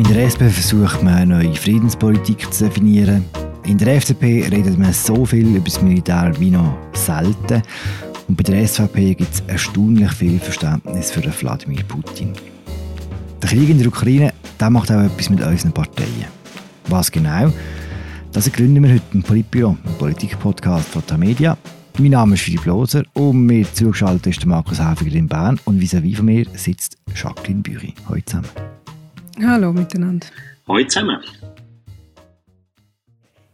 In der SP versucht man eine neue Friedenspolitik zu definieren. In der FDP redet man so viel über das Militär wie noch selten. Und bei der SVP gibt es erstaunlich viel Verständnis für Wladimir Putin. Der Krieg in der Ukraine der macht auch etwas mit unseren Parteien. Was genau? Das gründen wir heute im Politbüro, im Politik-Podcast von der Media. Mein Name ist Philipp Loser und mir zugeschaltet ist Markus Häfiger in Bern und vis-à-vis von mir sitzt Jacqueline Büri. Hallo zusammen. Hallo miteinander. Hallo zusammen.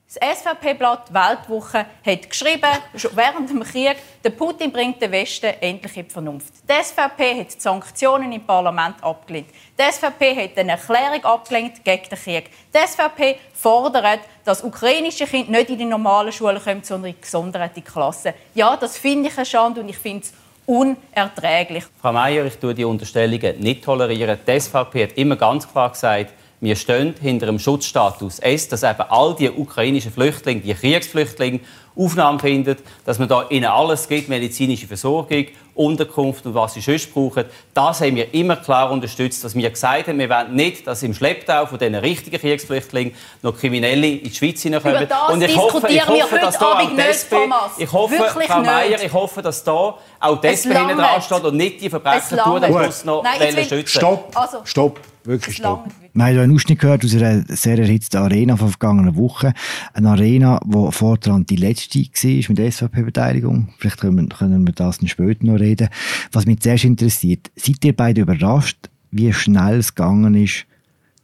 Das SVP-Blatt Weltwoche hat geschrieben, schon während dem Krieg, der Putin bringt den Westen endlich in die Vernunft. Die SVP hat die Sanktionen im Parlament abgelehnt. Die SVP hat eine Erklärung abgelehnt gegen den Krieg. Die SVP fordert, dass ukrainische Kinder nicht in die normalen Schulen kommen, sondern in gesonderte Klassen. Ja, das finde ich eine Schande und ich finde es unerträglich. Frau Meier, ich tue die Unterstellungen nicht tolerieren. Die SVP hat immer ganz klar gesagt, wir stehen hinter dem Schutzstatus S, dass eben all die ukrainischen Flüchtlinge, die Kriegsflüchtlinge, Aufnahme finden, dass man da ihnen alles gibt, medizinische Versorgung, Unterkunft und was sie sonst brauchen. Das haben wir immer klar unterstützt, dass wir gesagt haben, wir wollen nicht, dass im Schlepptau von diesen richtigen Kriegsflüchtlingen noch Kriminelle in die Schweiz hineinkommen. Über das und ich hoffe, ich hoffe, dass da auch nicht, Thomas. Ich hoffe, Wirklich Frau Meier, ich hoffe, dass da auch die SP hinten dran steht und nicht die Verbrecher tun, die uns noch Nein, schützen. Stopp, also, stopp, wirklich stopp. Wir haben einen Ausschnitt gehört aus einer sehr erhitzten Arena von vergangenen Wochen. Eine Arena, die fortan die letzte war mit der SVP-Beteiligung. Vielleicht können wir, können wir das später noch reden. Was mich zuerst interessiert, seid ihr beide überrascht, wie schnell es gegangen ist,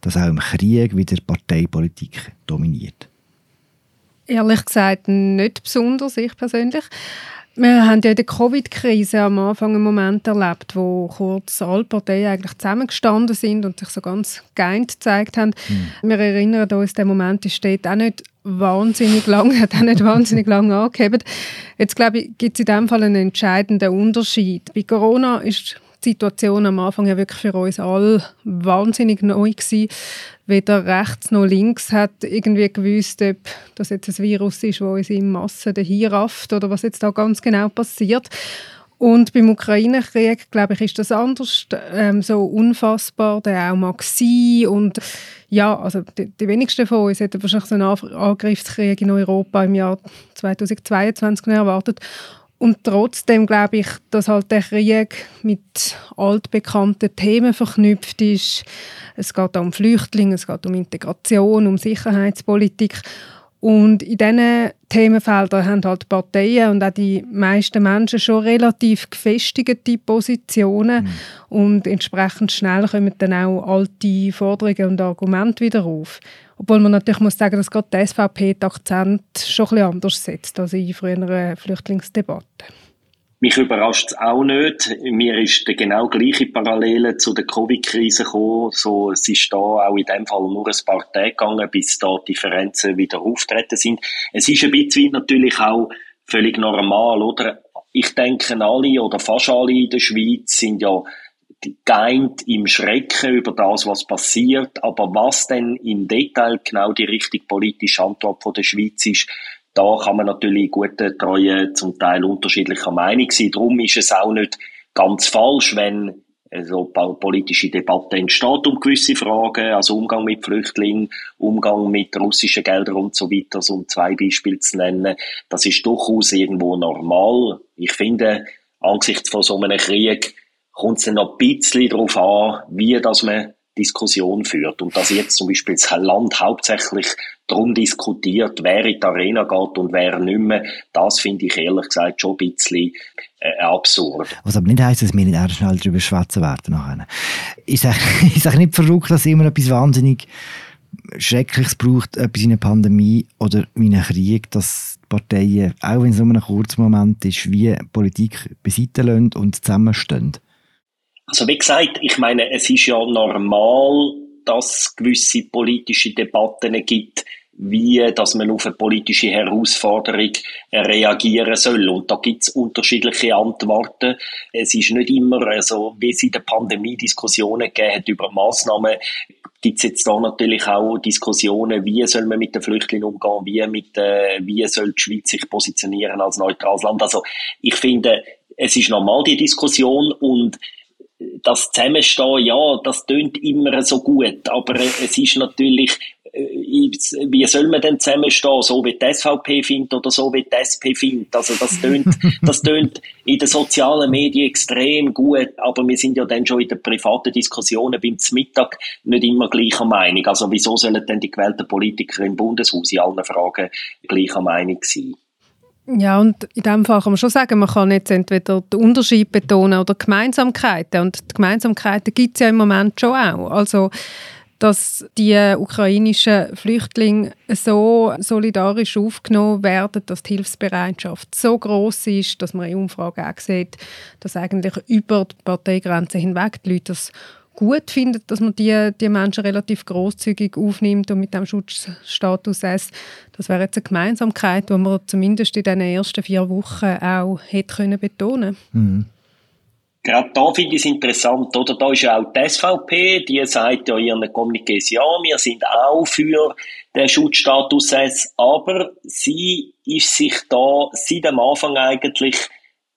dass auch im Krieg wieder Parteipolitik dominiert? Ehrlich gesagt nicht besonders, ich persönlich. Wir haben ja in der Covid-Krise am Anfang einen Moment erlebt, wo kurz alle Parteien eigentlich zusammengestanden sind und sich so ganz geeint gezeigt haben. Mhm. Wir erinnern uns, der Moment ist dort auch nicht wahnsinnig lang, hat auch nicht wahnsinnig lange angehebt. Jetzt glaube ich, gibt es in diesem Fall einen entscheidenden Unterschied. Bei Corona ist die Situation am Anfang ja wirklich für uns alle wahnsinnig neu gewesen. Weder rechts noch links hat irgendwie gewusst, ob das jetzt ein Virus ist, das uns in Massen dahin rafft oder was jetzt da ganz genau passiert. Und beim Ukraine-Krieg, glaube ich, ist das anders, ähm, so unfassbar der auch mag sein. Und ja, also die, die, wenigsten von uns hätten wahrscheinlich so einen Angriffskrieg in Europa im Jahr 2022 erwartet. Und trotzdem glaube ich, dass halt der Krieg mit altbekannten Themen verknüpft ist. Es geht um Flüchtlinge, es geht um Integration, um Sicherheitspolitik. Und in diesen Themenfeldern haben halt Parteien und auch die meisten Menschen schon relativ gefestigte Positionen. Mhm. Und entsprechend schnell kommen dann auch alte Forderungen und Argumente wieder auf. Obwohl man natürlich muss sagen, dass gerade die SVP den Akzent schon ein bisschen anders setzt als in früheren Flüchtlingsdebatten. Mich überrascht es auch nicht. Mir ist die genau gleiche Parallele zu der Covid-Krise gekommen. So, es ist da auch in dem Fall nur ein paar Tage gegangen, bis da Differenzen wieder auftreten sind. Es ist ein bisschen natürlich auch völlig normal, oder? Ich denke, alle oder fast alle in der Schweiz sind ja geeint im Schrecken über das, was passiert. Aber was denn im Detail genau die richtige politische Antwort von der Schweiz ist, da kann man natürlich gute Treue zum Teil unterschiedlicher Meinung sein. Darum ist es auch nicht ganz falsch, wenn so politische Debatte entsteht um gewisse Fragen, also Umgang mit Flüchtlingen, Umgang mit russischen Geldern und so weiter, so um zwei Beispiele zu nennen. Das ist durchaus irgendwo normal. Ich finde, angesichts von so einem Krieg kommt es dann noch ein bisschen darauf an, wie dass man Diskussion führt. Und dass jetzt zum Beispiel das Land hauptsächlich darum diskutiert, wer in die Arena geht und wer nicht mehr, das finde ich ehrlich gesagt schon ein bisschen äh, absurd. Was aber nicht heisst, dass wir nicht erst schnell darüber schwätzen werden nachher. Ist es nicht verrückt, dass immer etwas wahnsinnig Schreckliches braucht, etwas in einer Pandemie oder in einem Krieg, dass die Parteien, auch wenn es nur ein kurzer Moment ist, wie Politik beiseite und zusammenstehen? Also wie gesagt, ich meine, es ist ja normal, dass es gewisse politische Debatten gibt, wie dass man auf eine politische Herausforderung reagieren soll. Und da gibt es unterschiedliche Antworten. Es ist nicht immer so, wie es in der Pandemie Diskussionen gegeben hat über Massnahmen, gibt es jetzt da natürlich auch Diskussionen, wie soll man mit den Flüchtlingen umgehen, wie, mit, äh, wie soll die Schweiz sich positionieren als neutrales Land. Also ich finde, es ist normal die Diskussion und das Zusammenstehen, ja, das tönt immer so gut, aber es ist natürlich äh, wie soll man denn zusammenstehen, so wie die SVP findet oder so wie die SP findet. Also das tönt, das tönt in den sozialen Medien extrem gut, aber wir sind ja dann schon in den privaten Diskussionen beim Mittag nicht immer gleicher Meinung. Also wieso sollen denn die gewählten Politiker im Bundeshaus in allen Fragen gleicher Meinung sein? Ja, und in dem Fall kann man schon sagen, man kann jetzt entweder den Unterschied betonen oder Gemeinsamkeiten. Und die Gemeinsamkeiten gibt es ja im Moment schon auch. Also dass die ukrainischen Flüchtlinge so solidarisch aufgenommen werden, dass die Hilfsbereitschaft so groß ist, dass man in Umfragen auch sieht, dass eigentlich über die Parteigrenzen hinweg die Leute das gut finden, dass man die, die Menschen relativ großzügig aufnimmt und mit dem Schutzstatus S. Das wäre jetzt eine Gemeinsamkeit, die man zumindest in den ersten vier Wochen auch hätte können betonen. Mhm. Gerade da finde ich es interessant, oder? Da ist ja auch die SVP, die sagt ja in ihren Kommuniqués, ja, wir sind auch für den Schutzstatus S, aber sie ist sich da seit dem Anfang eigentlich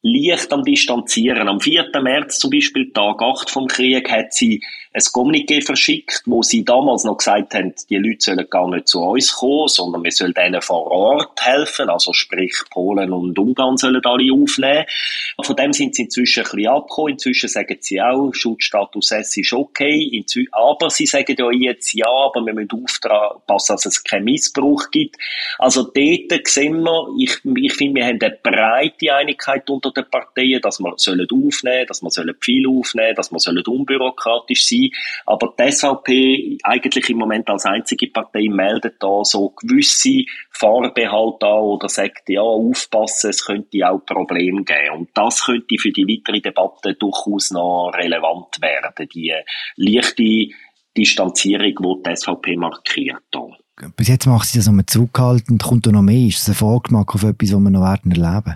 leicht am Distanzieren. Am 4. März zum Beispiel, Tag 8 vom Krieg, hat sie ein Kommuniqué verschickt, wo sie damals noch gesagt haben, die Leute sollen gar nicht zu uns kommen, sondern wir sollen denen vor Ort helfen, also sprich Polen und Ungarn sollen alle aufnehmen. Von dem sind sie inzwischen ein bisschen abgekommen. Inzwischen sagen sie auch, Schutzstatus S ist okay, aber sie sagen ja jetzt, ja, aber wir müssen aufpassen, dass es keinen Missbrauch gibt. Also dort sehen wir, ich, ich finde, wir haben eine breite Einigkeit unter den Parteien, dass wir sollen aufnehmen, dass wir sollen viel aufnehmen, dass wir sollen unbürokratisch sein. Aber die SVP eigentlich im Moment als einzige Partei meldet da so gewisse Vorbehalte an oder sagt, ja, aufpassen, es könnte auch Probleme geben. Und das könnte für die weitere Debatte durchaus noch relevant werden. Die leichte Distanzierung, die die SVP markiert. Hier. Bis jetzt macht sie das nochmal zurückhaltend, kommt da noch mehr? Ist das ein Vorgeschmack auf etwas, was wir noch werden erleben?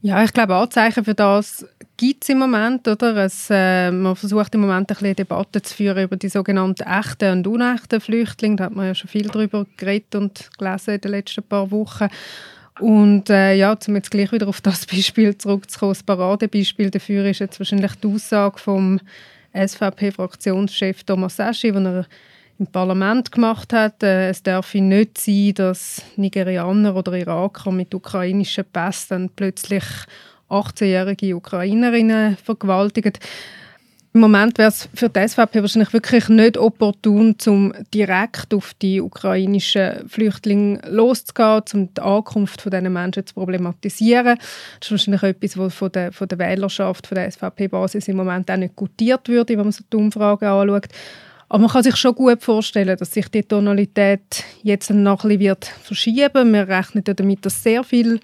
Ja, ich glaube, Anzeichen für das gibt es im Moment. Oder? Es, äh, man versucht im Moment ein bisschen Debatte zu führen über die sogenannten echten und unechten Flüchtlinge. Da hat man ja schon viel darüber geredet und gelesen in den letzten paar Wochen. Und äh, ja, um jetzt gleich wieder auf das Beispiel zurückzukommen, das Paradebeispiel dafür ist jetzt wahrscheinlich die Aussage vom SVP-Fraktionschef Thomas Seschi, wo er im Parlament gemacht hat. Äh, es darf nicht sein, dass Nigerianer oder Iraker mit ukrainischen Pässen plötzlich 18-jährige Ukrainerinnen vergewaltigen. Im Moment wäre es für die SVP wahrscheinlich wirklich nicht opportun, um direkt auf die ukrainischen Flüchtlinge loszugehen, um die Ankunft von diesen Menschen zu problematisieren. Das ist wahrscheinlich etwas, was von der, von der Wählerschaft, von der SVP-Basis im Moment auch nicht gutiert würde, wenn man so die Umfragen anschaut. Aber man kann sich schon gut vorstellen, dass sich die Tonalität jetzt noch ein bisschen wird verschieben. Wir rechnen ja damit, dass sehr viele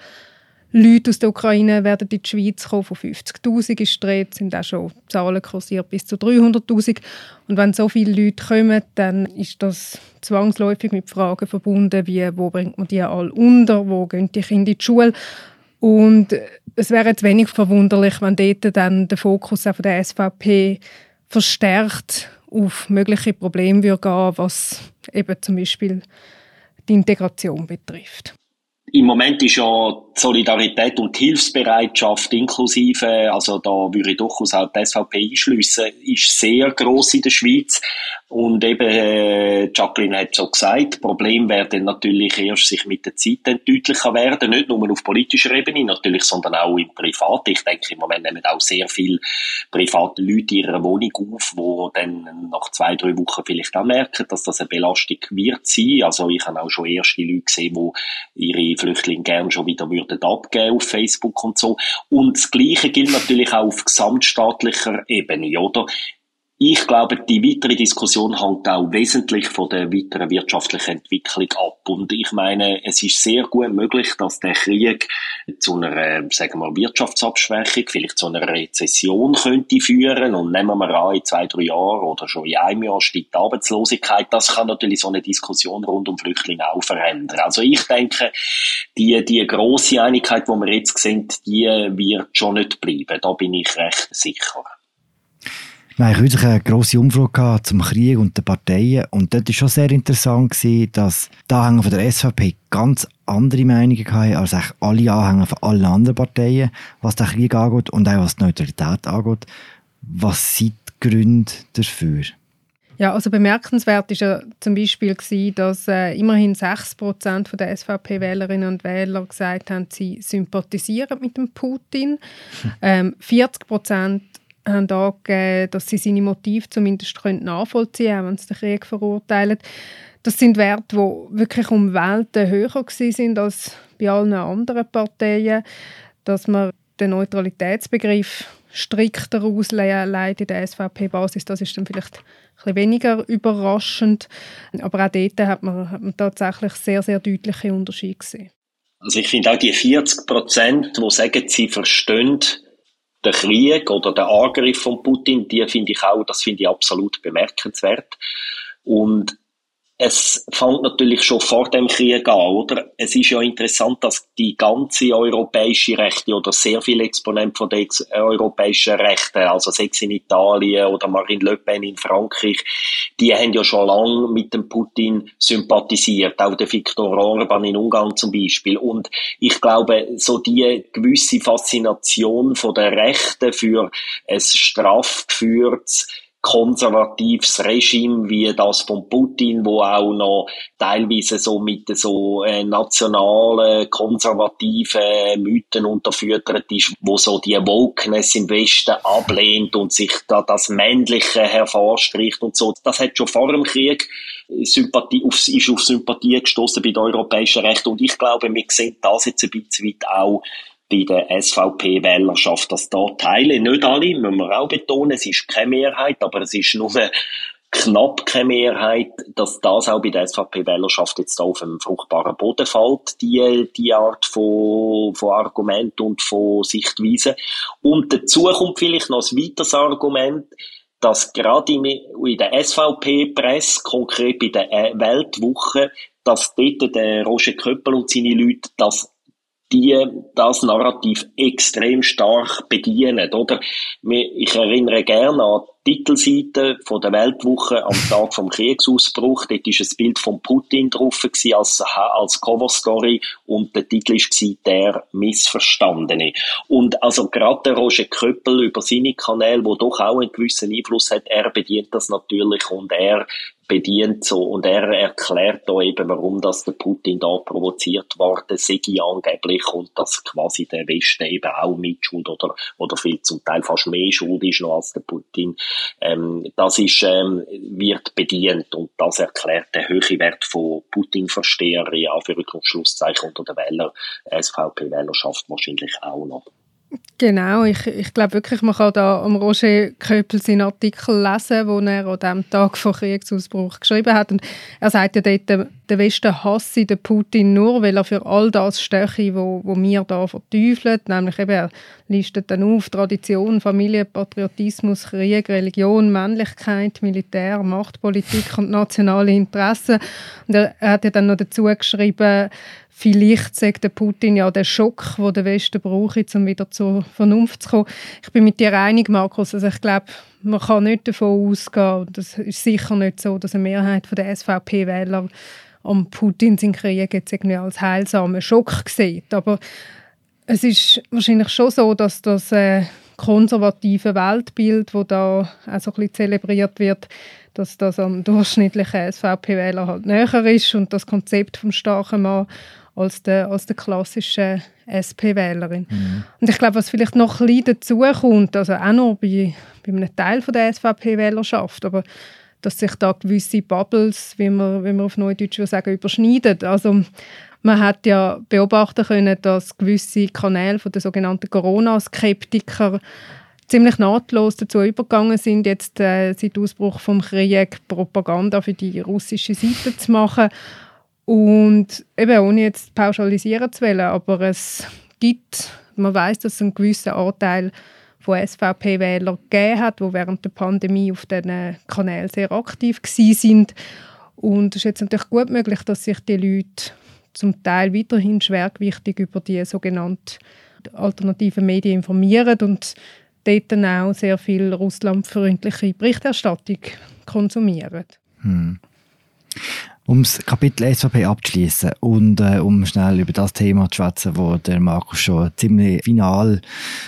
Leute aus der Ukraine werden in die Schweiz kommen. Von 50'000 ist die sind auch schon Zahlen kursiert bis zu 300'000. Und wenn so viele Leute kommen, dann ist das zwangsläufig mit Fragen verbunden, wie wo bringt man die alle unter, wo gehen die Kinder in die Schule. Und es wäre jetzt wenig verwunderlich, wenn dort dann der Fokus von der SVP verstärkt auf mögliche Probleme gehen was eben zum Beispiel die Integration betrifft. Im Moment ist ja die Solidarität und die Hilfsbereitschaft inklusive, also da würde ich durchaus auch die SVP einschliessen, ist sehr groß in der Schweiz. Und eben, äh, Jacqueline hat so gesagt, Problem werden natürlich erst sich mit der Zeit deutlicher werden, nicht nur auf politischer Ebene natürlich, sondern auch im Privat. Ich denke, im Moment nehmen auch sehr viele private Leute ihre Wohnung auf, wo dann nach zwei, drei Wochen vielleicht auch merken, dass das eine Belastung wird sein. Also ich habe auch schon erste Leute gesehen, die ihre Flüchtlinge gerne schon wieder würden abgeben auf Facebook und so. Und das Gleiche gilt natürlich auch auf gesamtstaatlicher Ebene, oder? Ich glaube, die weitere Diskussion hängt auch wesentlich von der weiteren wirtschaftlichen Entwicklung ab. Und ich meine, es ist sehr gut möglich, dass der Krieg zu einer, sagen wir, Wirtschaftsabschwächung, vielleicht zu einer Rezession könnte führen. Und nehmen wir an, in zwei, drei Jahren oder schon in einem Jahr steigt die Arbeitslosigkeit. Das kann natürlich so eine Diskussion rund um Flüchtlinge auch verändern. Also ich denke, die, die grosse Einigkeit, die wir jetzt sehen, die wird schon nicht bleiben. Da bin ich recht sicher. Wir hatten wirklich eine grosse Umfrage zum Krieg und den Parteien. Und dort war schon sehr interessant, gewesen, dass die Anhänger von der SVP ganz andere Meinungen hatten als alle Anhänger von allen anderen Parteien, was den Krieg angeht und auch was die Neutralität angeht. Was sind die Gründe dafür? Ja, also bemerkenswert ist ja zum Beispiel gewesen, dass äh, immerhin 6 Prozent der SVP-Wählerinnen und Wähler gesagt haben, sie sympathisieren mit dem Putin. Ähm, 40 Prozent haben angegeben, dass sie seine Motive zumindest nachvollziehen können, wenn sie den Krieg verurteilen. Das sind Werte, die wirklich um Welten höher sind als bei allen anderen Parteien. Dass man den Neutralitätsbegriff strikter ausleitet in der SVP-Basis, das ist dann vielleicht ein weniger überraschend. Aber auch dort hat man, hat man tatsächlich sehr, sehr deutliche Unterschiede gesehen. Also ich finde auch die 40 Prozent, die sagen, sie verstehen den Krieg oder den Angriff von Putin, die finde ich auch, das finde ich absolut bemerkenswert. Und es fängt natürlich schon vor dem Krieg an, oder? Es ist ja interessant, dass die ganze europäische Rechte oder sehr viele Exponenten von den europäischen Rechten, also sechs in Italien oder Marine Le Pen in Frankreich, die haben ja schon lange mit dem Putin sympathisiert, auch der Viktor Orban in Ungarn zum Beispiel. Und ich glaube, so die gewisse Faszination von der Rechten für ein strafgeführtes konservatives Regime wie das von Putin, wo auch noch teilweise so mit so äh, nationalen, konservativen Mythen unterfüttert ist, wo so die Wokeness im Westen ablehnt und sich da das Männliche hervorstricht und so. Das hat schon vor dem Krieg Sympathie, auf, ist auf Sympathie gestoßen bei den europäischen Rechten und ich glaube, wir sehen das jetzt ein bisschen weit auch bei der SVP-Wählerschaft, dass da Teile, nicht alle, müssen wir auch betonen, es ist keine Mehrheit, aber es ist nur knapp keine Mehrheit, dass das auch bei der SVP-Wählerschaft jetzt auf einem fruchtbaren Boden fällt, die, die Art von, von Argument und von Sichtweise. Und dazu kommt vielleicht noch ein weiteres Argument, dass gerade in, der SVP-Presse, konkret bei der Weltwoche, dass dort der Roger Köppel und seine Leute das die das Narrativ extrem stark bedienen, oder? Ich erinnere gerne an Titelseite von der Weltwoche am Tag vom Kriegsausbruch. Dort ist ein Bild von Putin drauf als, als Coverstory und der Titel war «Der Missverstandene». Und also gerade der Roger Köppel über seine Kanäle, wo doch auch einen gewissen Einfluss hat, er bedient das natürlich und er bedient so. Und er erklärt da eben, warum das der Putin da provoziert worden sei. Angeblich und dass quasi der Westen eben auch mitschuld oder, oder viel zum Teil fast mehr schuld ist noch als der Putin. Ähm, das ist, ähm, wird bedient. Und das erklärt den höheren Wert von Putin-Versteher, ja, für Schlusszeichen unter der Wähler, SVP-Wählerschaft wahrscheinlich auch noch. Genau, ich, ich glaube wirklich, man kann da am Roger Köppel seinen Artikel lesen, den er an dem Tag vor Kriegsausbruch geschrieben hat. Und er sagt ja dort, der Westen hasse den Putin nur, weil er für all das steche, wo, wo wir da verteufeln. Nämlich eben, er listet dann auf Tradition, Familie, Patriotismus, Krieg, Religion, Männlichkeit, Militär, Machtpolitik und nationale Interessen. Und er, er hat ja dann noch dazu geschrieben, Vielleicht sagt der Putin ja der Schock, den der Westen braucht, um wieder zur Vernunft zu kommen. Ich bin mit dir einig, Markus. Also ich glaube, man kann nicht davon ausgehen, das ist sicher nicht so, dass eine Mehrheit der SVP-Wähler am Putin seinen Krieg jetzt irgendwie als heilsamen Schock sieht. Aber es ist wahrscheinlich schon so, dass das äh, konservative Weltbild, das da auch so ein zelebriert wird, dass das am durchschnittlichen SVP-Wähler halt näher ist und das Konzept vom starken Mann als der, als der klassischen SP-Wählerin. Mhm. Und ich glaube, was vielleicht noch ein bisschen dazu kommt, also auch noch bei, bei einem Teil von der SVP-Wählerschaft, aber dass sich da gewisse Bubbles, wie man, wie man auf Neudeutsch sagen, überschneiden. Also man hat ja beobachten können, dass gewisse Kanäle von den sogenannten Corona-Skeptiker ziemlich nahtlos dazu übergegangen sind, jetzt äh, seit Ausbruch vom Krieg Propaganda für die russische Seite zu machen und eben, ohne jetzt pauschalisieren zu wollen, aber es gibt, man weiß, dass es einen gewissen Anteil von SVP-Wählern gegeben hat, die während der Pandemie auf diesen Kanälen sehr aktiv sind. Und es ist jetzt natürlich gut möglich, dass sich die Leute zum Teil weiterhin schwergewichtig über die sogenannten alternativen Medien informieren und dort dann auch sehr viel russlandfreundliche Berichterstattung konsumieren. Hm. Um das Kapitel SVP abzuschließen und äh, um schnell über das Thema zu schwätzen, wo der Markus schon ziemlich final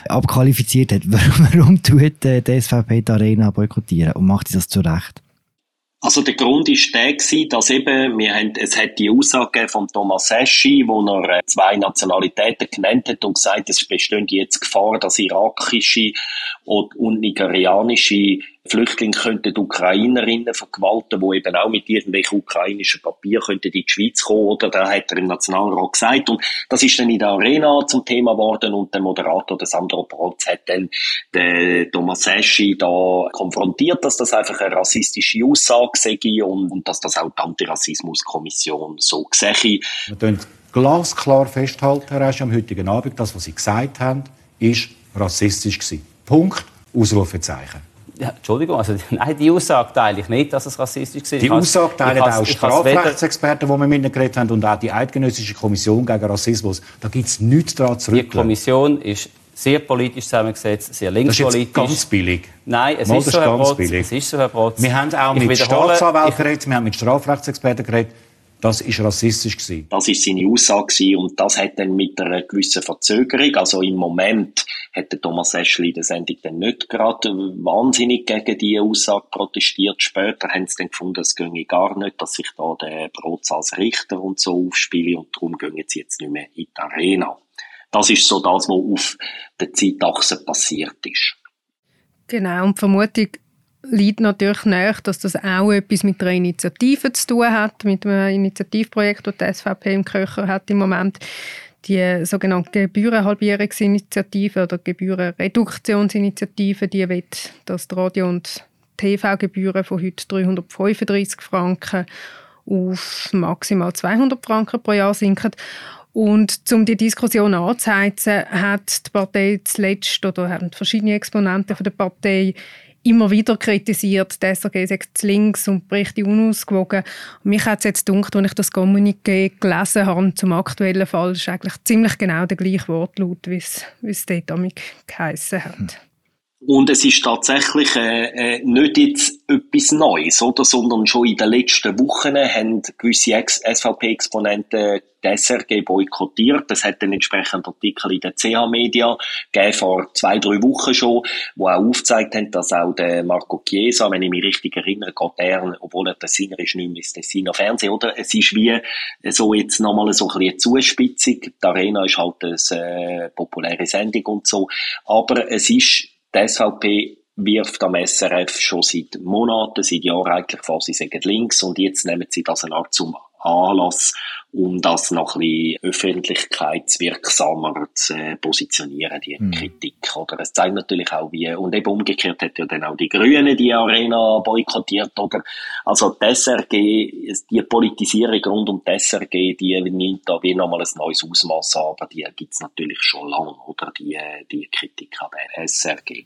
abqualifiziert hat, warum, warum tut äh, die SVP die Arena boykottieren und macht sie das zu Recht? Also der Grund ist der gewesen, dass eben, wir haben, es hat die Aussage von Thomas Eschi, wo er äh, zwei Nationalitäten genannt hat und gesagt, es besteht jetzt Gefahr, dass irakische und nigerianische Flüchtlinge könnten Ukrainerinnen vergewalten, die eben auch mit irgendwelchen ukrainischen Papieren könnten in die Schweiz kommen, oder? Da hat er im Nationalrat gesagt. Und das ist dann in der Arena zum Thema geworden und der Moderator, der Sandro Protz, hat dann den Thomas Eschi da konfrontiert, dass das einfach eine rassistische Aussage sei und, und dass das auch die Antirassismuskommission so sehe. Wir können glasklar festhalten, Herr Eschi, am heutigen Abend, das, was Sie gesagt haben, ist rassistisch gewesen. Punkt. Ausrufezeichen. Ja, Entschuldigung, also, nein, die Aussage teile ich nicht, dass es rassistisch war. Die Aussage teilen auch Strafrechtsexperten, die wir mit ihnen geredet haben, und auch die Eidgenössische Kommission gegen Rassismus. Da gibt es nichts daran zurück. Die Kommission ist sehr politisch zusammengesetzt, sehr linkspolitisch. Das ist ganz billig. Nein, es, ist so, Herr Brotz, es ist so, Herr Brotz. Wir haben auch mit Staatsanwälten geredet, wir haben mit Strafrechtsexperten geredet. Das ist rassistisch gewesen. Das ist seine Aussage gewesen und das hat dann mit einer gewissen Verzögerung, also im Moment hat der Thomas Eschli in der Sendung dann nicht gerade wahnsinnig gegen diese Aussage protestiert. Später haben sie dann gefunden, es ginge gar nicht, dass sich da der Brotz als Richter und so aufspiele und darum gehen sie jetzt nicht mehr in die Arena. Das ist so das, was auf der Zeitachse passiert ist. Genau, und Vermutung liegt natürlich nach, dass das auch etwas mit einer Initiative zu tun hat, mit einem Initiativprojekt, das die SVP im Köcher hat im Moment. Die sogenannte Gebührenhalbierungsinitiative oder Gebührenreduktionsinitiative, die will, dass die Radio- und TV-Gebühren von heute 335 Franken auf maximal 200 Franken pro Jahr sinken. Und um die Diskussion anzuheizen, hat die Partei zuletzt oder haben verschiedene Exponenten von der Partei immer wieder kritisiert, die SRG sagt links und berichte unausgewogen. Und mich hat es jetzt gedacht, als ich das Kommuniqué gelesen habe zum aktuellen Fall, ist eigentlich ziemlich genau der gleiche Wortlaut, wie es, dort geheissen hat. Und es ist tatsächlich äh, äh, nicht jetzt etwas Neues, oder? sondern schon in den letzten Wochen haben gewisse SVP-Exponenten die SRG boykottiert. Es hat einen entsprechenden Artikel in den CH-Media gegeben, vor zwei, drei Wochen schon, wo auch aufgezeigt haben, dass auch der Marco Chiesa, wenn ich mich richtig erinnere, geht er, obwohl er Tessiner ist, nicht mehr ins Tessiner Fernsehen, oder? Es ist wie so jetzt nochmal so ein bisschen Zuspitzung. Die Arena ist halt eine äh, populäre Sendung und so. Aber es ist die SVP wirft am SRF schon seit Monaten, seit Jahren eigentlich vor, sie sagen links und jetzt nehmen sie das eine Art zum Anlass, um das noch ein bisschen öffentlichkeitswirksamer zu äh, positionieren, die mhm. Kritik. Oder es zeigt natürlich auch, wie, und eben umgekehrt hat ja dann auch die Grünen die Arena boykottiert, oder? Also die SRG, die Politisierung rund um die SRG, die nimmt da wie nochmal ein neues Ausmaß an, aber die gibt's natürlich schon lange, oder? Die, die Kritik an der SRG.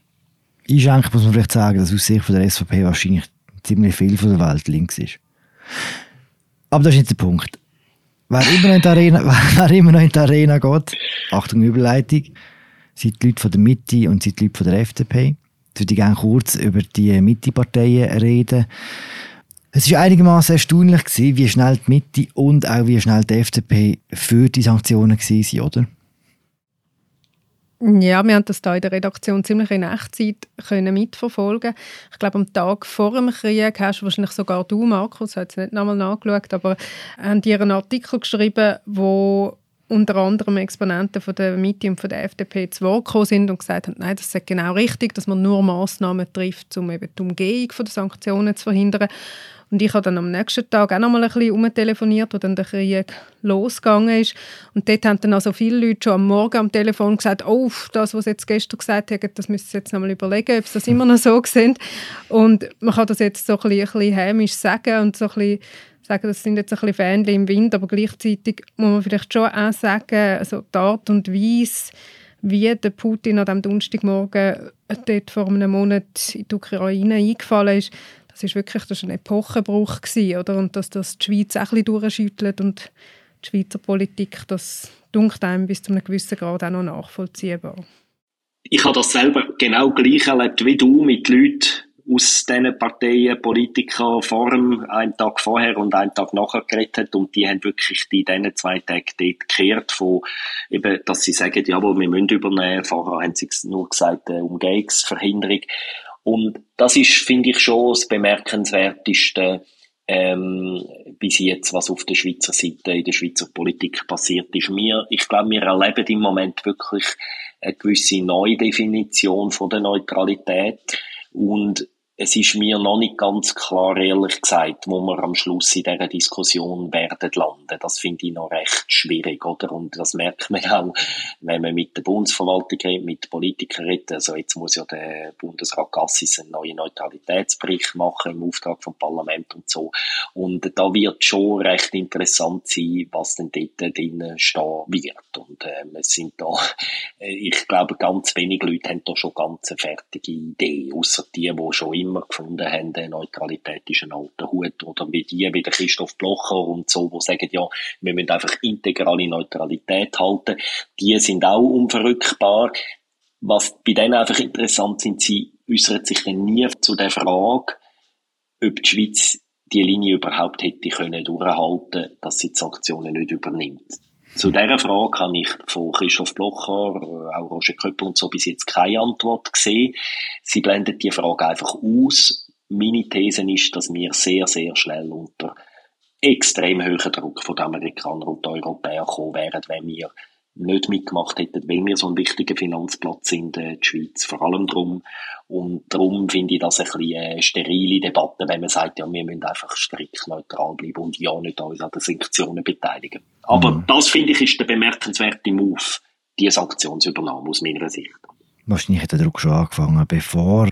Einschränkend muss man vielleicht sagen, dass aus Sicht von der SVP wahrscheinlich ziemlich viel von der Welt links ist. Aber das ist nicht der Punkt. Wer immer noch in die Arena, wer immer noch in die Arena geht, Achtung Überleitung, sind die Leute von der Mitte und sind die Leute von der FDP. Jetzt würde ich gerne kurz über die Mitte-Parteien reden. Es war einigermaßen erstaunlich, gewesen, wie schnell die Mitte und auch wie schnell die FDP für die Sanktionen waren, oder? Ja, wir haben das hier in der Redaktion ziemlich in Echtzeit können mitverfolgen. Ich glaube, am Tag vor dem Krieg hast du wahrscheinlich sogar du, Markus, hat es nicht nochmal nachgeschaut, aber haben die einen Artikel geschrieben, wo unter anderem Exponenten von der Mitte und von der FDP zu Wort gekommen sind und gesagt haben, nein, das ist genau richtig, dass man nur Massnahmen trifft, um eben die Umgehung der Sanktionen zu verhindern. Und ich habe dann am nächsten Tag auch noch mal ein bisschen umtelefoniert, wo dann der Krieg losgegangen ist. Und dort haben dann also viele Leute schon am Morgen am Telefon gesagt, oh, das, was sie jetzt gestern gesagt haben, das müssen sie jetzt noch mal überlegen, ob sie das immer noch so sehen. Und man kann das jetzt so ein bisschen, ein bisschen hämisch sagen und so ein bisschen sagen, das sind jetzt ein bisschen Fähnchen im Wind, aber gleichzeitig muss man vielleicht schon auch sagen, also die Art und Weise, wie der Putin an diesem Donnerstagmorgen dort vor einem Monat in die Ukraine eingefallen ist, das ist wirklich das ist ein Epochenbruch gewesen, oder? Und dass das die Schweiz auch ein bisschen durchschüttelt und die Schweizer Politik, das dunkt einem bis zu einem gewissen Grad auch noch nachvollziehbar. Ich habe das selber genau gleich erlebt wie du mit Leuten, aus diesen Parteien Politiker vor dem, einen Tag vorher und einen Tag nachher geredet und die haben wirklich in diesen zwei Tagen dort gekehrt von eben, dass sie sagen, jawohl, wir müssen übernehmen. Vorher haben sie nur gesagt, äh, Umgehungsverhinderung. Und das ist, finde ich, schon das bemerkenswerteste ähm, bis jetzt, was auf der Schweizer Seite, in der Schweizer Politik passiert ist. Wir, ich glaube, wir erleben im Moment wirklich eine gewisse Neudefinition von der Neutralität und es ist mir noch nicht ganz klar, ehrlich gesagt, wo wir am Schluss in dieser Diskussion werden landen. Das finde ich noch recht schwierig, oder? Und das merkt man auch, wenn man mit der Bundesverwaltung redet, mit Politikern redet. Also jetzt muss ja der Bundesrat Gassis einen neuen Neutralitätsbericht machen im Auftrag vom Parlament und so. Und da wird schon recht interessant sein, was denn dort drinnen stehen wird. Und ähm, es sind da, äh, ich glaube, ganz wenige Leute haben da schon ganz eine fertige Idee, außer die, die schon immer gefunden haben, Neutralität ist ein alter Hut. Oder wie die, wie der Christoph Blocher und so, wo sagen, ja, wir müssen einfach integrale Neutralität halten. Die sind auch unverrückbar. Was bei denen einfach interessant sind, sie äußern sich dann nie zu der Frage, ob die Schweiz die Linie überhaupt hätte können durchhalten, dass sie die Sanktionen nicht übernimmt. Zu dieser Frage habe ich von Christoph Blocher, auch Roger Köppel und so bis jetzt keine Antwort gesehen. Sie blendet die Frage einfach aus. Meine These ist, dass wir sehr, sehr schnell unter extrem hohen Druck von den Amerikanern und den Europäern kommen wären, wenn wir nicht mitgemacht hätten, weil wir so ein wichtiger Finanzplatz sind, äh, die Schweiz, vor allem drum. Und darum finde ich das ein bisschen eine sterile Debatte, wenn man sagt, ja, wir müssen einfach strikt neutral bleiben und ja nicht uns an den Sanktionen beteiligen. Aber mhm. das finde ich ist der bemerkenswerte Move, die Sanktionsübernahme aus meiner Sicht. Wahrscheinlich hat der Druck schon angefangen, bevor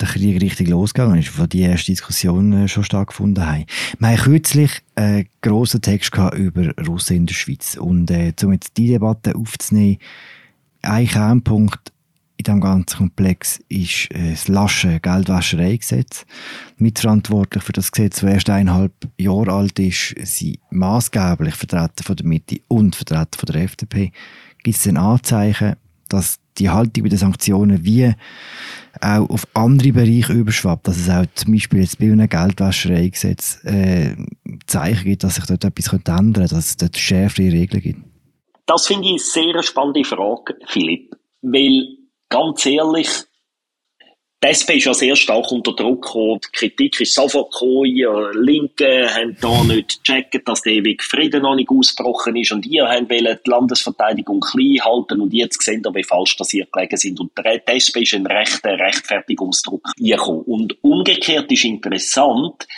der Krieg richtig losgegangen ist, wo die erste Diskussion äh, schon stattgefunden haben. Wir haben kürzlich einen grossen Text über Russen in der Schweiz. Und äh, um jetzt diese Debatte aufzunehmen, ein Kernpunkt in diesem ganzen Komplex ist äh, das lasche Geldwäschereigesetz. Mitverantwortlich für das Gesetz, das erst eineinhalb Jahre alt ist, sind maßgeblich Vertreter von der Mitte und Vertreter von der FDP. Gibt es ein Anzeichen, dass die Haltung bei den Sanktionen wie auch auf andere Bereiche überschwappt, dass es auch zum Beispiel jetzt bei einem Geldwäschereigesetz äh, Zeichen gibt, dass sich dort etwas ändern könnte, dass es dort schärfere Regeln gibt? Das finde ich eine sehr spannende Frage, Philipp, weil ganz ehrlich, die SP ist ja sehr stark unter Druck gekommen. Die Kritik ist sofort gekommen. Ihr Linken haben da nicht gecheckt, dass der ewige Frieden noch nicht ausgebrochen ist. Und ihr habt die Landesverteidigung klein halten. Und jetzt sehen ihr, wie falsch das ihr gelegen sind. Und der SP ist ein rechter Rechtfertigungsdruck gekommen. Und umgekehrt ist interessant,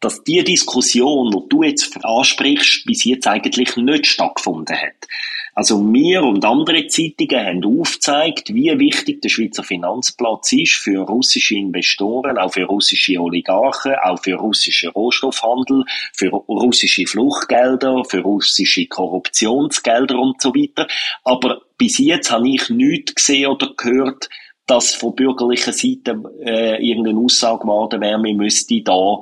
dass die Diskussion, die du jetzt ansprichst, bis jetzt eigentlich nicht stattgefunden hat. Also wir und andere Zeitungen haben aufgezeigt, wie wichtig der Schweizer Finanzplatz ist für russische Investoren, auch für russische Oligarchen, auch für russischen Rohstoffhandel, für russische Fluchtgelder, für russische Korruptionsgelder und so weiter. Aber bis jetzt habe ich nichts gesehen oder gehört, dass von bürgerlicher Seite äh, irgendeine Aussage geworden wäre, wir müssten da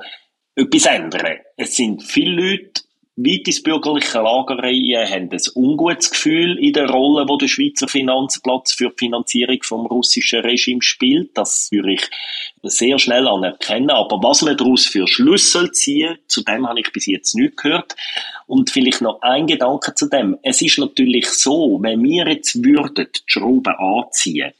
etwas ändern. Es sind viele Leute weit ins bürgerliche Lager rein, haben ein ungutes Gefühl in der Rolle, wo der Schweizer Finanzplatz für die Finanzierung vom russischen Regime spielt. Das würde ich sehr schnell anerkennen. Aber was man daraus für Schlüssel ziehen, zu dem habe ich bis jetzt nicht gehört. Und vielleicht noch ein Gedanke zu dem. Es ist natürlich so, wenn wir jetzt würden die Schrauben anziehen,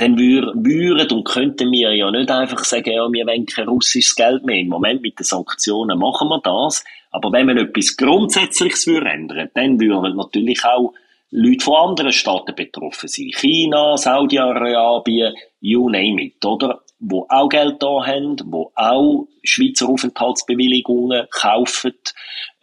dann würden und könnten wir ja nicht einfach sagen, ja, wir wollen kein russisches Geld mehr. Im Moment mit den Sanktionen machen wir das. Aber wenn man etwas Grundsätzliches ändern dann würden natürlich auch Leute von anderen Staaten betroffen sein. China, Saudi-Arabien, you name it, oder? Wo auch Geld da haben, wo auch Schweizer Aufenthaltsbewilligungen kaufen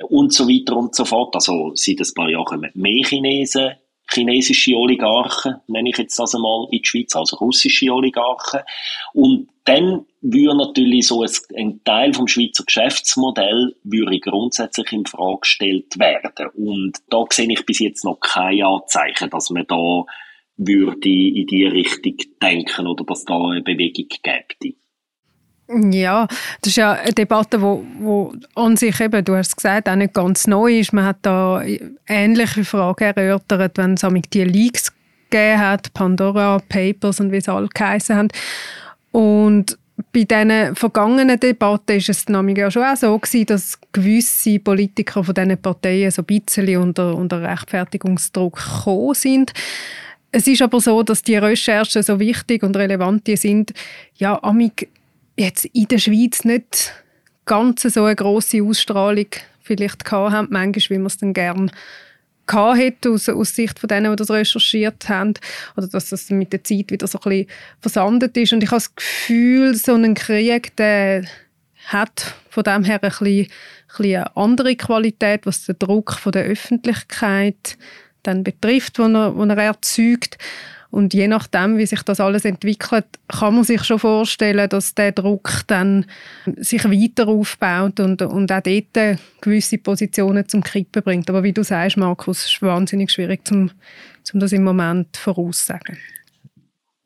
und so weiter und so fort. Also seit ein paar Jahren mehr Chinesen chinesische Oligarchen, nenne ich jetzt das einmal, in die Schweiz, also russische Oligarchen. Und dann würde natürlich so ein, ein Teil vom Schweizer Geschäftsmodell würde grundsätzlich in Frage gestellt werden. Und da sehe ich bis jetzt noch kein Anzeichen, dass man da würde in die Richtung denken oder dass da eine Bewegung gäbe. Ja, das ist ja eine Debatte, wo, wo an sich eben, du hast es gesagt, auch nicht ganz neu ist. Man hat da ähnliche Fragen erörtert, wenn es die Leaks gegeben hat, Pandora Papers und wie es alle geheißen haben. Und bei diesen vergangenen Debatten war es nämlich ja schon auch so gewesen, dass gewisse Politiker von diesen Parteien so ein bisschen unter, unter Rechtfertigungsdruck gekommen sind. Es ist aber so, dass die Recherchen so wichtig und relevant sind, ja, amig jetzt in der Schweiz nicht ganz so eine grosse Ausstrahlung vielleicht gehabt haben, manchmal, wie man es dann gerne hätte aus, aus Sicht von denen, die das recherchiert haben, oder dass das mit der Zeit wieder so ein bisschen versandet ist. Und ich habe das Gefühl, so ein Krieg, der hat von dem her ein bisschen, ein bisschen eine andere Qualität, was den Druck von der Öffentlichkeit dann betrifft, den er, den er erzeugt. Und je nachdem, wie sich das alles entwickelt, kann man sich schon vorstellen, dass der Druck dann sich weiter aufbaut und, und auch dort gewisse Positionen zum Kippen bringt. Aber wie du sagst, Markus, ist wahnsinnig schwierig, zum, zum das im Moment voraussagen.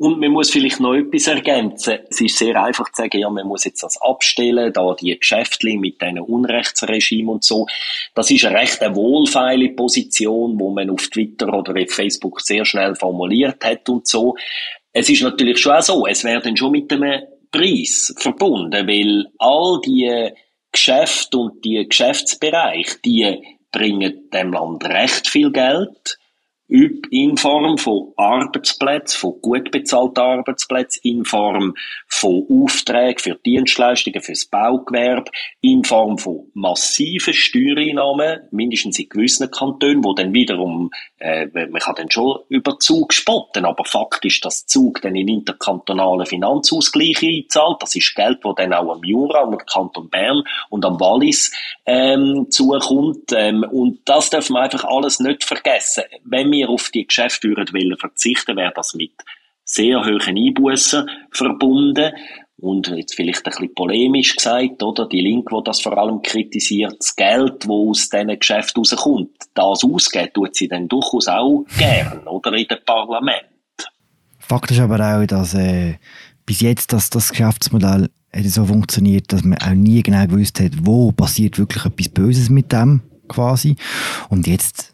Und man muss vielleicht noch etwas ergänzen. Es ist sehr einfach zu sagen, ja, man muss jetzt das abstellen, da die Geschäfte mit diesen Unrechtsregime und so. Das ist eine recht eine wohlfeile Position, wo man auf Twitter oder auf Facebook sehr schnell formuliert hat und so. Es ist natürlich schon auch so, es werden schon mit einem Preis verbunden, weil all die Geschäfte und die Geschäftsbereiche, die bringen dem Land recht viel Geld in Form von Arbeitsplätzen, von gut bezahlten Arbeitsplätzen, in Form von Aufträgen für Dienstleistungen, fürs Baugewerbe, in Form von massiven Steuereinnahmen, mindestens in gewissen Kantonen, wo dann wiederum, äh, man kann dann schon über Zug spotten, aber faktisch das Zug dann in interkantonalen Finanzausgleich einzahlt. Das ist Geld, das dann auch am Jura, am Kanton Bern und am Wallis ähm, zukommt. Ähm, und das darf man einfach alles nicht vergessen. Wenn wir wir auf die Geschäfte wollen verzichten, wäre das mit sehr hohen Einbußen verbunden. Und jetzt vielleicht ein bisschen polemisch gesagt, oder? Die Linke, die das vor allem kritisiert, das Geld, das aus diesen Geschäften rauskommt, das ausgeben, tut sie dann durchaus auch gern, oder? In dem Parlament. Fakt ist aber auch, dass äh, bis jetzt das, das Geschäftsmodell so funktioniert, dass man auch nie genau gewusst hat, wo passiert wirklich etwas Böses mit dem quasi. Und jetzt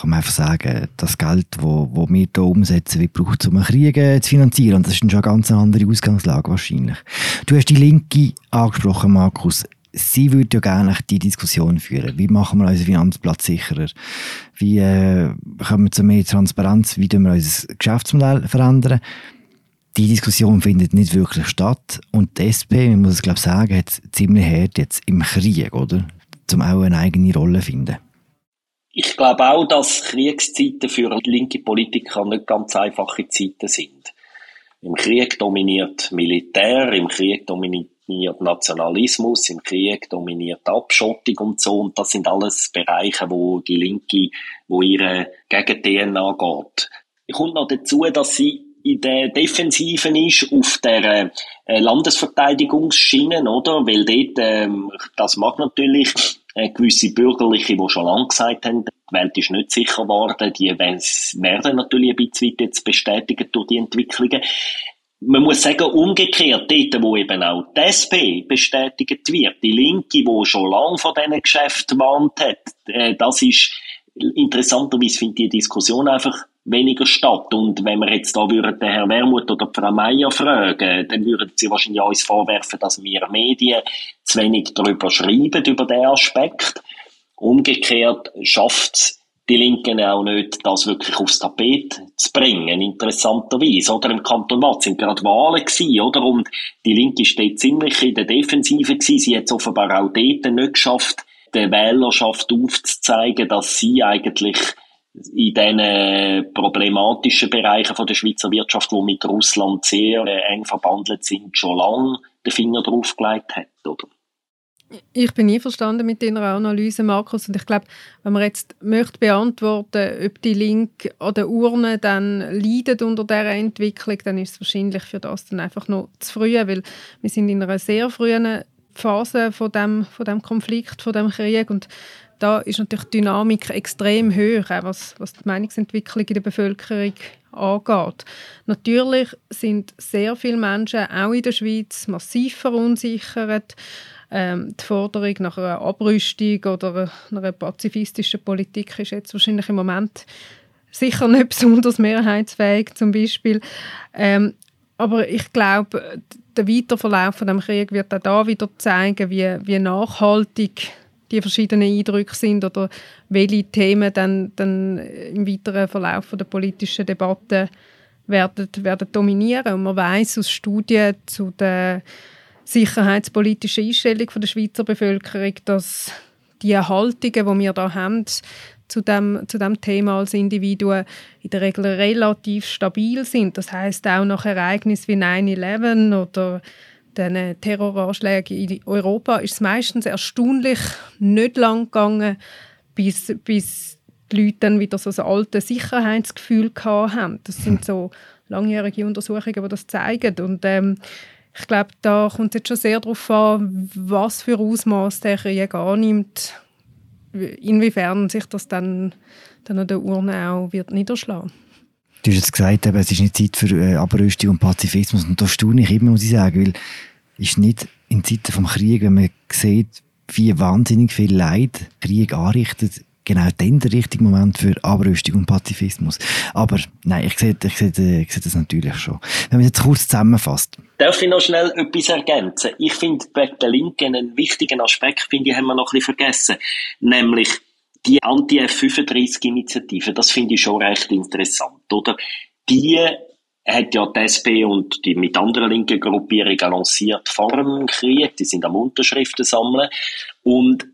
kann man einfach sagen, das Geld, das wo, wo wir hier umsetzen, wird gebraucht, um einen Krieg äh, zu finanzieren. Und das ist dann schon eine ganz andere Ausgangslage wahrscheinlich. Du hast die Linke angesprochen, Markus. Sie würde ja gerne die Diskussion führen. Wie machen wir unseren Finanzplatz sicherer? Wie äh, kommen wir zu mehr Transparenz? Wie tun wir unser Geschäftsmodell verändern? Die Diskussion findet nicht wirklich statt. Und die SP, man muss es glaube ich sagen, hat ziemlich hart jetzt im Krieg, oder? Um auch eine eigene Rolle zu finden. Ich glaube auch, dass Kriegszeiten für linke Politiker nicht ganz einfache Zeiten sind. Im Krieg dominiert Militär, im Krieg dominiert Nationalismus, im Krieg dominiert Abschottung und so. Und das sind alles Bereiche, wo die Linke, wo ihre Gegen-DNA geht. Ich komme noch dazu, dass sie in der Defensiven ist auf der äh, Landesverteidigungsschiene, oder? Weil dort, ähm, das mag natürlich gewisse Bürgerliche, die schon lange gesagt haben, die Welt ist nicht sicher geworden, die werden natürlich ein bisschen jetzt bestätigt durch die Entwicklungen. Man muss sagen, umgekehrt, dort, wo eben auch die SP bestätigt wird, die Linke, die schon lange von diesen Geschäften warnt hat, äh, das ist, interessanterweise finde ich die Diskussion einfach weniger statt. Und wenn wir jetzt da würden den Herrn Wermuth oder Frau Meier fragen, dann würden sie wahrscheinlich uns vorwerfen, dass wir Medien zu wenig darüber schreiben, über diesen Aspekt. Umgekehrt schafft es die Linken auch nicht, das wirklich aufs Tapet zu bringen, interessanterweise. Oder im Kanton Watt sind gerade Wahlen gewesen, oder? Und die Linke steht ziemlich in der Defensive gewesen. Sie hat es offenbar auch dort nicht geschafft, der Wählerschaft aufzuzeigen, dass sie eigentlich in diesen problematischen Bereichen von der Schweizer Wirtschaft, die mit Russland sehr äh, eng verbandelt sind, schon lange den Finger drauf gelegt hat, oder? Ich bin nie verstanden mit deiner Analyse, Markus. Und ich glaube, wenn man jetzt möchte beantworten, ob die Link an der Urne dann leidet unter dieser Entwicklung, dann ist es wahrscheinlich für das dann einfach noch zu früh, weil wir sind in einer sehr frühen Phase von dem, von dem Konflikt, von dem Krieg und da ist natürlich die Dynamik extrem hoch, was, was die Meinungsentwicklung in der Bevölkerung angeht. Natürlich sind sehr viele Menschen, auch in der Schweiz, massiv verunsichert. Ähm, die Forderung nach einer Abrüstung oder einer pazifistischen Politik ist jetzt wahrscheinlich im Moment sicher nicht besonders mehrheitsfähig zum Beispiel. Ähm, aber ich glaube, der weitere Verlauf von dem Krieg wird auch da wieder zeigen, wie, wie nachhaltig die verschiedenen Eindrücke sind oder welche Themen dann, dann im weiteren Verlauf der politischen Debatte werden, werden dominieren. Und man weiß aus Studien zu der sicherheitspolitischen Einstellung der Schweizer Bevölkerung, dass die Haltungen, die wir da haben, zu dem, zu dem Thema als Individuen in der Regel relativ stabil sind. Das heißt auch nach Ereignissen wie 9-11 oder den Terroranschlägen in Europa ist es meistens erstaunlich nicht lang gegangen, bis, bis die Leute dann wieder so ein altes Sicherheitsgefühl haben. Das sind so langjährige Untersuchungen, die das zeigen. Und ähm, ich glaube, da kommt es jetzt schon sehr darauf an, was für Ausmaß der Krieg annimmt, inwiefern sich das dann, dann an der Urne auch wird niederschlagen Du hast jetzt gesagt, es ist nicht Zeit für äh, Abrüstung und Pazifismus. Und da staune ich immer, muss ich sagen, weil ist nicht in Zeiten des Krieges, wenn man sieht, wie wahnsinnig viel Leid Krieg anrichtet, genau dann der richtige Moment für Abrüstung und Pazifismus. Aber nein, ich sehe, ich sehe, ich sehe das natürlich schon. Wenn man jetzt kurz zusammenfasst. Darf ich noch schnell etwas ergänzen? Ich finde bei der Linken einen wichtigen Aspekt, finde ich, haben wir noch ein bisschen vergessen. Nämlich die Anti-F35-Initiative. Das finde ich schon recht interessant, oder? Die hat ja die SP und die mit anderen linken Gruppierungen lanciert vor dem Krieg. Die sind am Unterschriften sammeln. Und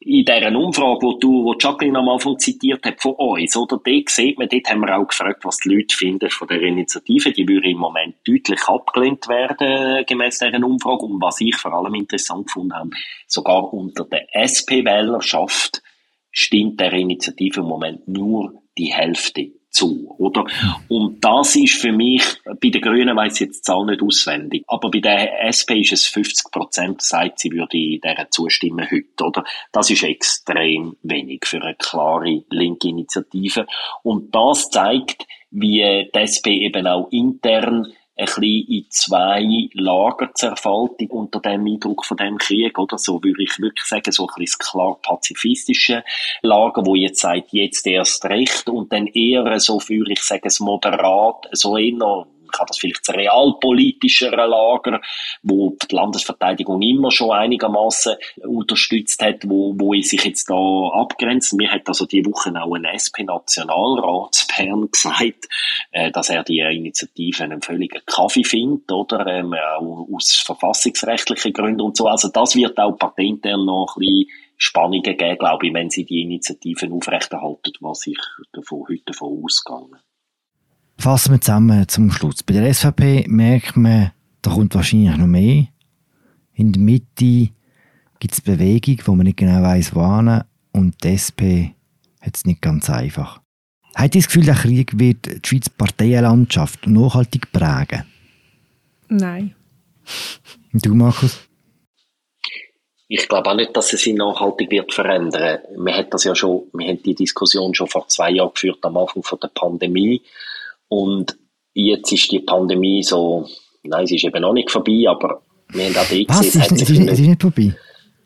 in dieser Umfrage, wo du, wo Jacqueline am Anfang zitiert hat von uns, oder? Dort sieht man, dort haben wir auch gefragt, was die Leute finden von der Initiative. Die würde im Moment deutlich abgelehnt werden, gemäß dieser Umfrage. Und was ich vor allem interessant gefunden habe, sogar unter der SP-Wählerschaft stimmt der Initiative im Moment nur die Hälfte zu, oder? Und das ist für mich, bei den Grünen weiss ich jetzt die Zahl nicht auswendig, aber bei der SP ist es 50 Prozent, sagt sie würde dieser zustimmen heute, oder? Das ist extrem wenig für eine klare linke Initiative. Und das zeigt, wie die SP eben auch intern ein bisschen in zwei Lager zerfällt unter dem Eindruck von dem Krieg, oder? So würde ich wirklich sagen, so ein bisschen das klar pazifistische Lager, wo jetzt sagt, jetzt erst recht und dann eher so, würde ich sagen, das moderat, so eher habe das vielleicht das realpolitischere Lager, wo die Landesverteidigung immer schon einigermaßen unterstützt hat, wo, wo ich sich jetzt da abgrenzt. Mir hat also die Woche auch ein SP-Nationalratsbern gesagt, äh, dass er die Initiative einen völligen Kaffee findet, oder, ähm, auch aus verfassungsrechtlichen Gründen und so. Also das wird auch parteiintern noch ein bisschen Spannungen geben, glaube ich, wenn sie die Initiativen aufrechterhalten, was ich davon, heute davon ausgehe. Fassen wir zusammen zum Schluss. Bei der SVP merkt man, da kommt wahrscheinlich noch mehr. In der Mitte gibt es Bewegung, wo man nicht genau weiß, wann. Und die SP hat es nicht ganz einfach. Hat ihr das Gefühl, der Krieg wird die Schweizer Parteienlandschaft nachhaltig prägen? Nein. Und du, Markus? Ich glaube auch nicht, dass es sich nachhaltig wird verändern. Wir haben das ja schon, wir haben die Diskussion schon vor zwei Jahren geführt, am Anfang von der Pandemie. Und jetzt ist die Pandemie so, nein, sie ist eben noch nicht vorbei, aber wir haben auch die Was? gesehen, ist, ist, ist, nicht vorbei?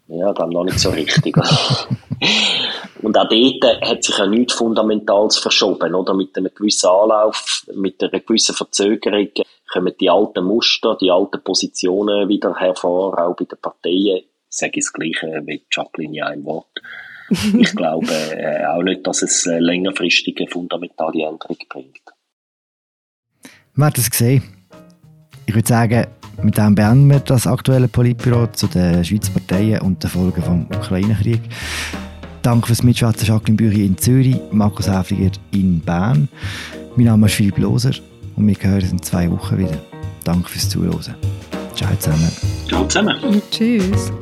Ja, dann noch nicht so richtig. und auch dort hat sich ja nichts Fundamentales verschoben, oder? Mit einem gewissen Anlauf, mit einer gewissen Verzögerung kommen die alten Muster, die alten Positionen wieder hervor, auch bei den Parteien. Ich sage das Gleiche wie Jacqueline ja ein Wort. Ich glaube äh, auch nicht, dass es äh, längerfristige fundamentale Änderung bringt. Wir haben es gesehen. Ich würde sagen, mit dem beenden wir das aktuelle Politbüro zu den Schweizer Parteien und den Folgen des Ukraine-Krieg. Danke fürs Mitschwätzen Jacqueline Büchi in Zürich, Markus Häfliger in Bern. Mein Name ist Philipp Loser und wir hören uns in zwei Wochen wieder. Danke fürs Zuhören. Ciao zusammen. Ciao zusammen. Und tschüss.